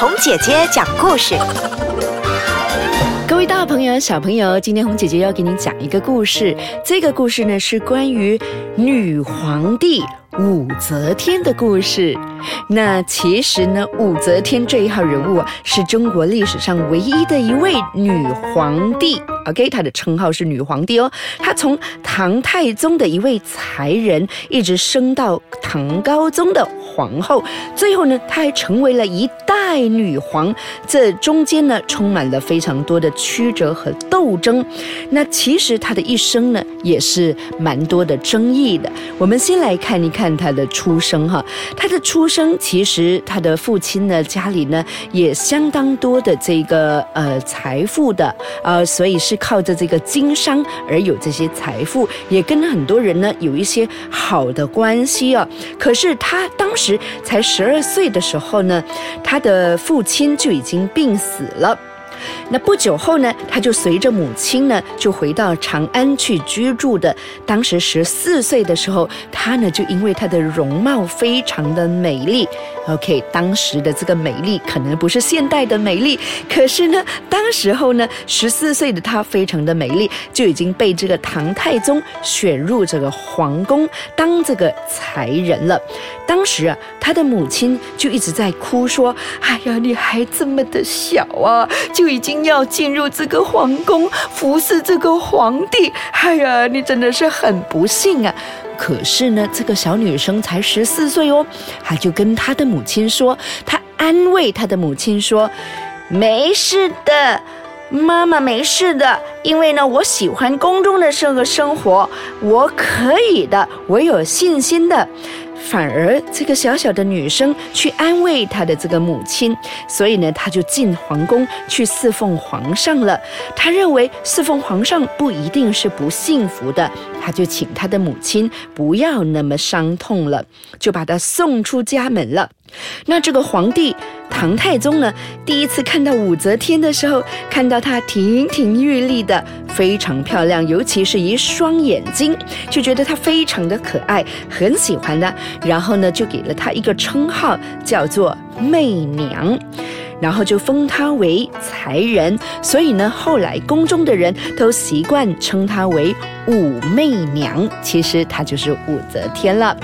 红姐姐讲故事。各位大朋友、小朋友，今天红姐姐要给你讲一个故事。这个故事呢是关于女皇帝武则天的故事。那其实呢，武则天这一号人物啊，是中国历史上唯一的一位女皇帝。OK，她的称号是女皇帝哦。她从唐太宗的一位才人，一直升到唐高宗的皇后，最后呢，她还成为了一代女皇。这中间呢，充满了非常多的曲折和斗争。那其实她的一生呢，也是蛮多的争议的。我们先来看一看她的出生哈，她的出生其实她的父亲呢，家里呢也相当多的这个呃财富的，呃，所以是。靠着这个经商而有这些财富，也跟很多人呢有一些好的关系啊。可是他当时才十二岁的时候呢，他的父亲就已经病死了。那不久后呢，他就随着母亲呢，就回到长安去居住的。当时十四岁的时候，他呢就因为他的容貌非常的美丽，OK，当时的这个美丽可能不是现代的美丽，可是呢，当时候呢，十四岁的他非常的美丽，就已经被这个唐太宗选入这个皇宫当这个才人了。当时啊，他的母亲就一直在哭说：“哎呀，你还这么的小啊，就已经要进入这个皇宫服侍这个皇帝。哎呀，你真的是很不幸啊！”可是呢，这个小女生才十四岁哦，她就跟她的母亲说，她安慰她的母亲说：“没事的，妈妈没事的，因为呢，我喜欢宫中的这个生活，我可以的，我有信心的。”反而这个小小的女生去安慰她的这个母亲，所以呢，她就进皇宫去侍奉皇上了。她认为侍奉皇上不一定是不幸福的，她就请她的母亲不要那么伤痛了，就把她送出家门了。那这个皇帝。唐太宗呢，第一次看到武则天的时候，看到她亭亭玉立的，非常漂亮，尤其是一双眼睛，就觉得她非常的可爱，很喜欢的。然后呢，就给了她一个称号，叫做媚娘。然后就封她为才人，所以呢，后来宫中的人都习惯称她为武媚娘。其实她就是武则天了。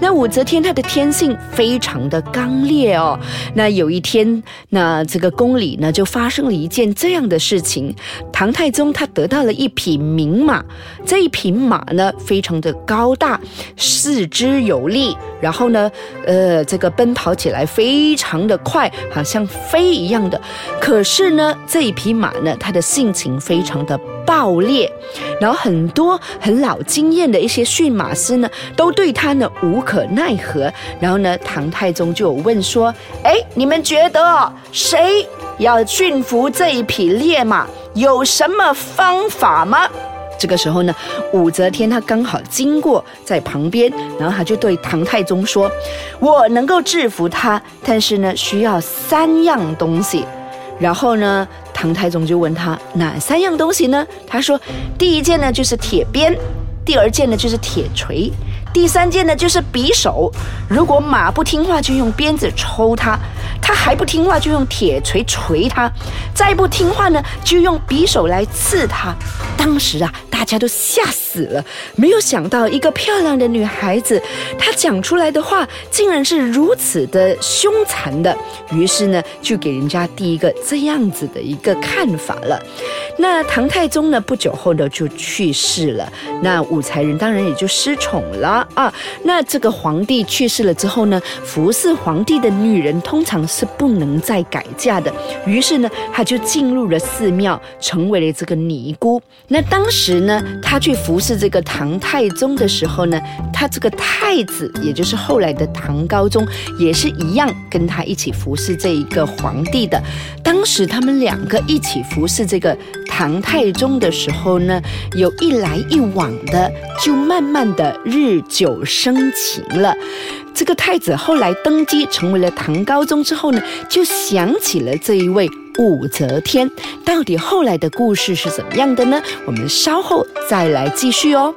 那武则天她的天性非常的刚烈哦。那有一天，那这个宫里呢就发生了一件这样的事情：唐太宗他得到了一匹名马，这一匹马呢非常的高大，四肢有力，然后呢，呃，这个奔跑起来非常的快，好像飞。一样的，可是呢，这一匹马呢，它的性情非常的暴烈，然后很多很老经验的一些驯马师呢，都对他呢无可奈何。然后呢，唐太宗就有问说：“哎，你们觉得谁要驯服这一匹烈马，有什么方法吗？”这个时候呢，武则天她刚好经过在旁边，然后她就对唐太宗说：“我能够制服他，但是呢，需要三样东西。”然后呢，唐太宗就问他哪三样东西呢？他说：“第一件呢就是铁鞭，第二件呢就是铁锤，第三件呢就是匕首。如果马不听话，就用鞭子抽它；它还不听话，就用铁锤锤它；再不听话呢，就用匕首来刺它。”当时啊。大家都吓死了，没有想到一个漂亮的女孩子，她讲出来的话竟然是如此的凶残的。于是呢，就给人家第一个这样子的一个看法了。那唐太宗呢，不久后呢就去世了，那武才人当然也就失宠了啊。那这个皇帝去世了之后呢，服侍皇帝的女人通常是不能再改嫁的。于是呢，她就进入了寺庙，成为了这个尼姑。那当时呢。他去服侍这个唐太宗的时候呢，他这个太子，也就是后来的唐高宗，也是一样跟他一起服侍这一个皇帝的。当时他们两个一起服侍这个唐太宗的时候呢，有一来一往的，就慢慢的日久生情了。这个太子后来登基成为了唐高宗之后呢，就想起了这一位。武则天到底后来的故事是怎么样的呢？我们稍后再来继续哦。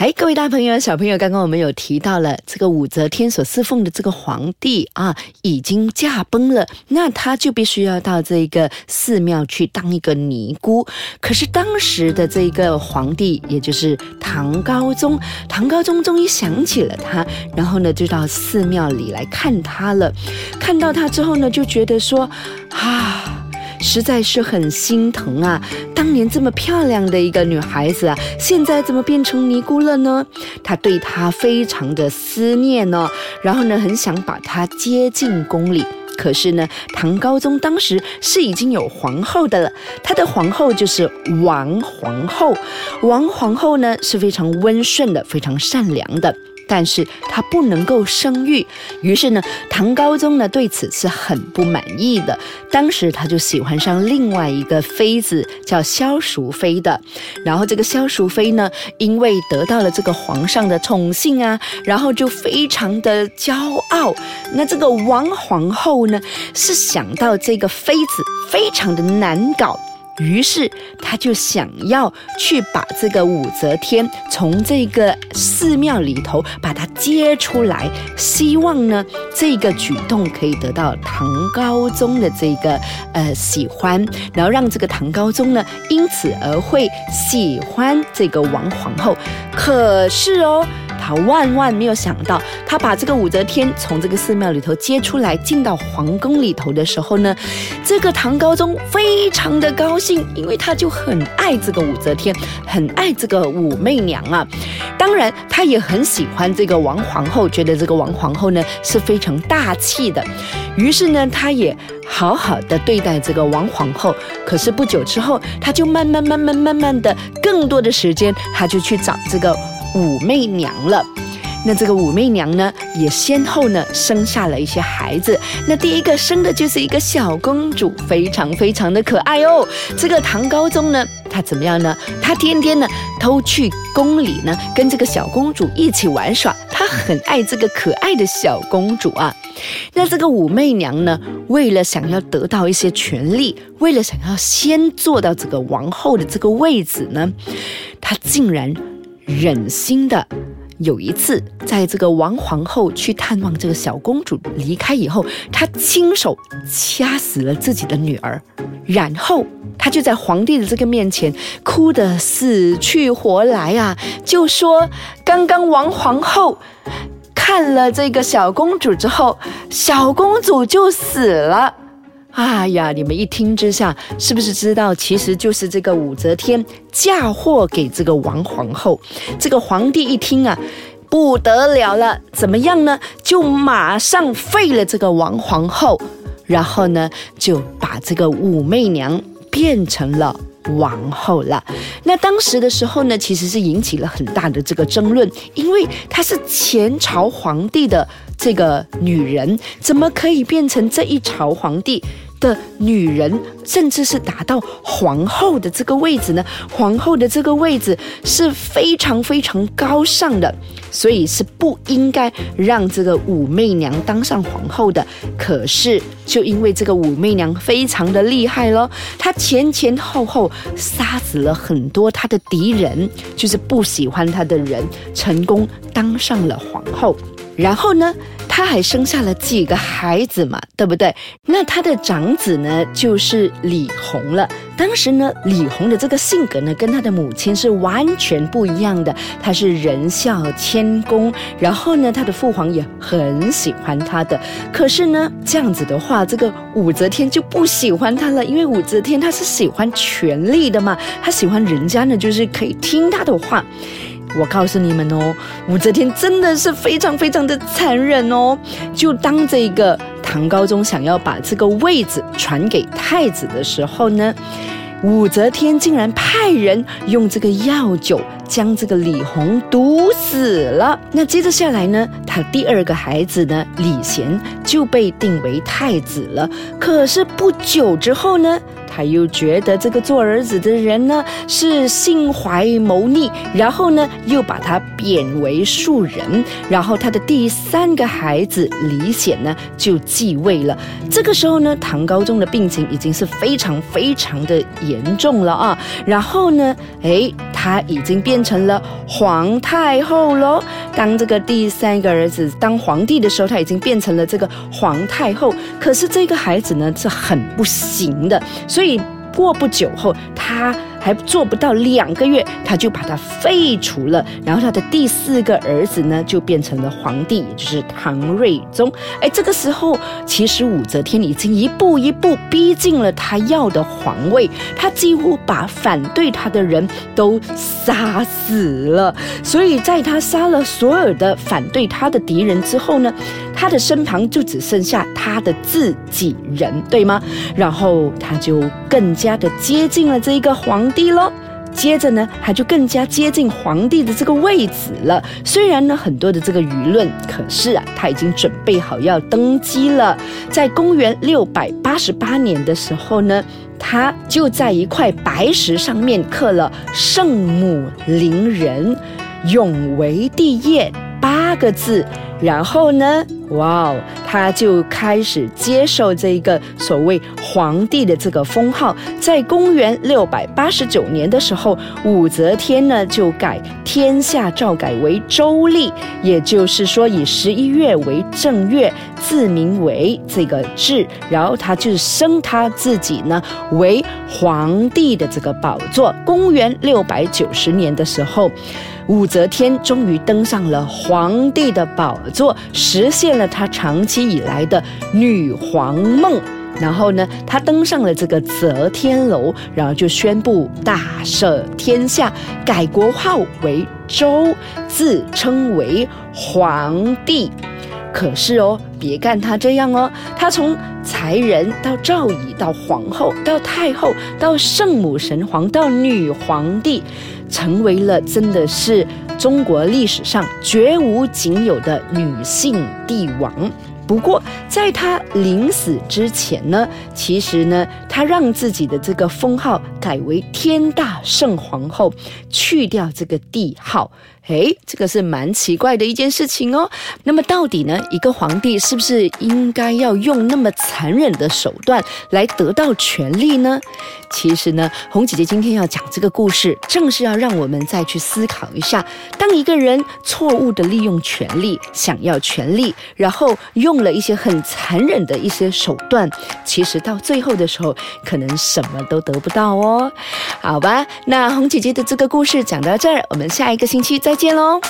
哎，各位大朋友、小朋友，刚刚我们有提到了这个武则天所侍奉的这个皇帝啊，已经驾崩了，那他就必须要到这个寺庙去当一个尼姑。可是当时的这个皇帝，也就是唐高宗，唐高宗终于想起了他，然后呢，就到寺庙里来看他了。看到他之后呢，就觉得说，啊。实在是很心疼啊！当年这么漂亮的一个女孩子啊，现在怎么变成尼姑了呢？他对她非常的思念呢，然后呢，很想把她接进宫里。可是呢，唐高宗当时是已经有皇后的了，他的皇后就是王皇后。王皇后呢是非常温顺的，非常善良的。但是他不能够生育，于是呢，唐高宗呢对此是很不满意的。当时他就喜欢上另外一个妃子，叫萧淑妃的。然后这个萧淑妃呢，因为得到了这个皇上的宠幸啊，然后就非常的骄傲。那这个王皇后呢，是想到这个妃子非常的难搞。于是他就想要去把这个武则天从这个寺庙里头把她接出来，希望呢这个举动可以得到唐高宗的这个呃喜欢，然后让这个唐高宗呢因此而会喜欢这个王皇后。可是哦。他万万没有想到，他把这个武则天从这个寺庙里头接出来，进到皇宫里头的时候呢，这个唐高宗非常的高兴，因为他就很爱这个武则天，很爱这个武媚娘啊。当然，他也很喜欢这个王皇后，觉得这个王皇后呢是非常大气的。于是呢，他也好好的对待这个王皇后。可是不久之后，他就慢慢慢慢慢慢的，更多的时间，他就去找这个。武媚娘了，那这个武媚娘呢，也先后呢生下了一些孩子。那第一个生的就是一个小公主，非常非常的可爱哦。这个唐高宗呢，他怎么样呢？他天天呢都去宫里呢，跟这个小公主一起玩耍。他很爱这个可爱的小公主啊。那这个武媚娘呢，为了想要得到一些权利，为了想要先坐到这个王后的这个位子呢，她竟然。忍心的，有一次，在这个王皇后去探望这个小公主离开以后，她亲手掐死了自己的女儿，然后她就在皇帝的这个面前哭得死去活来啊，就说刚刚王皇后看了这个小公主之后，小公主就死了。哎呀，你们一听之下，是不是知道其实就是这个武则天嫁祸给这个王皇后？这个皇帝一听啊，不得了了，怎么样呢？就马上废了这个王皇后，然后呢，就把这个武媚娘变成了王后了。那当时的时候呢，其实是引起了很大的这个争论，因为她是前朝皇帝的。这个女人怎么可以变成这一朝皇帝的女人，甚至是达到皇后的这个位置呢？皇后的这个位置是非常非常高尚的，所以是不应该让这个武媚娘当上皇后的。可是，就因为这个武媚娘非常的厉害咯，她前前后后杀死了很多她的敌人，就是不喜欢她的人，成功当上了皇后。然后呢，他还生下了几个孩子嘛，对不对？那他的长子呢，就是李弘了。当时呢，李弘的这个性格呢，跟他的母亲是完全不一样的。他是仁孝谦恭，然后呢，他的父皇也很喜欢他的。可是呢，这样子的话，这个武则天就不喜欢他了，因为武则天她是喜欢权力的嘛，她喜欢人家呢，就是可以听她的话。我告诉你们哦，武则天真的是非常非常的残忍哦。就当这个唐高宗想要把这个位子传给太子的时候呢，武则天竟然派人用这个药酒将这个李弘毒死了。那接着下来呢，他第二个孩子呢，李贤就被定为太子了。可是不久之后呢？他又觉得这个做儿子的人呢是心怀谋逆，然后呢又把他贬为庶人，然后他的第三个孩子李显呢就继位了。这个时候呢，唐高宗的病情已经是非常非常的严重了啊。然后呢，哎。他已经变成了皇太后喽。当这个第三个儿子当皇帝的时候，他已经变成了这个皇太后。可是这个孩子呢是很不行的，所以所以过不久后，他。还做不到两个月，他就把他废除了。然后他的第四个儿子呢，就变成了皇帝，也就是唐睿宗。哎，这个时候其实武则天已经一步一步逼近了他要的皇位，他几乎把反对他的人都杀死了。所以在他杀了所有的反对他的敌人之后呢，他的身旁就只剩下他的自己人，对吗？然后他就更加的接近了这一个皇。帝喽，接着呢，他就更加接近皇帝的这个位置了。虽然呢，很多的这个舆论，可是啊，他已经准备好要登基了。在公元六百八十八年的时候呢，他就在一块白石上面刻了“圣母临人，永为帝业”八个字。然后呢？哇哦，他就开始接受这个所谓皇帝的这个封号。在公元六百八十九年的时候，武则天呢就改天下诏改为周历，也就是说以十一月为正月，自名为这个制。然后他就升他自己呢为皇帝的这个宝座。公元六百九十年的时候。武则天终于登上了皇帝的宝座，实现了她长期以来的女皇梦。然后呢，她登上了这个则天楼，然后就宣布大赦天下，改国号为周，自称为皇帝。可是哦，别看她这样哦，她从才人到赵仪，到皇后，到太后，到圣母神皇，到女皇帝。成为了真的是中国历史上绝无仅有的女性帝王。不过，在她临死之前呢，其实呢，她让自己的这个封号改为天大圣皇后，去掉这个帝号。诶，这个是蛮奇怪的一件事情哦。那么，到底呢，一个皇帝是不是应该要用那么残忍的手段来得到权力呢？其实呢，红姐姐今天要讲这个故事，正是要让我们再去思考一下：当一个人错误的利用权力，想要权力，然后用了一些很残忍的一些手段，其实到最后的时候，可能什么都得不到哦。好吧，那红姐姐的这个故事讲到这儿，我们下一个星期再。见喽。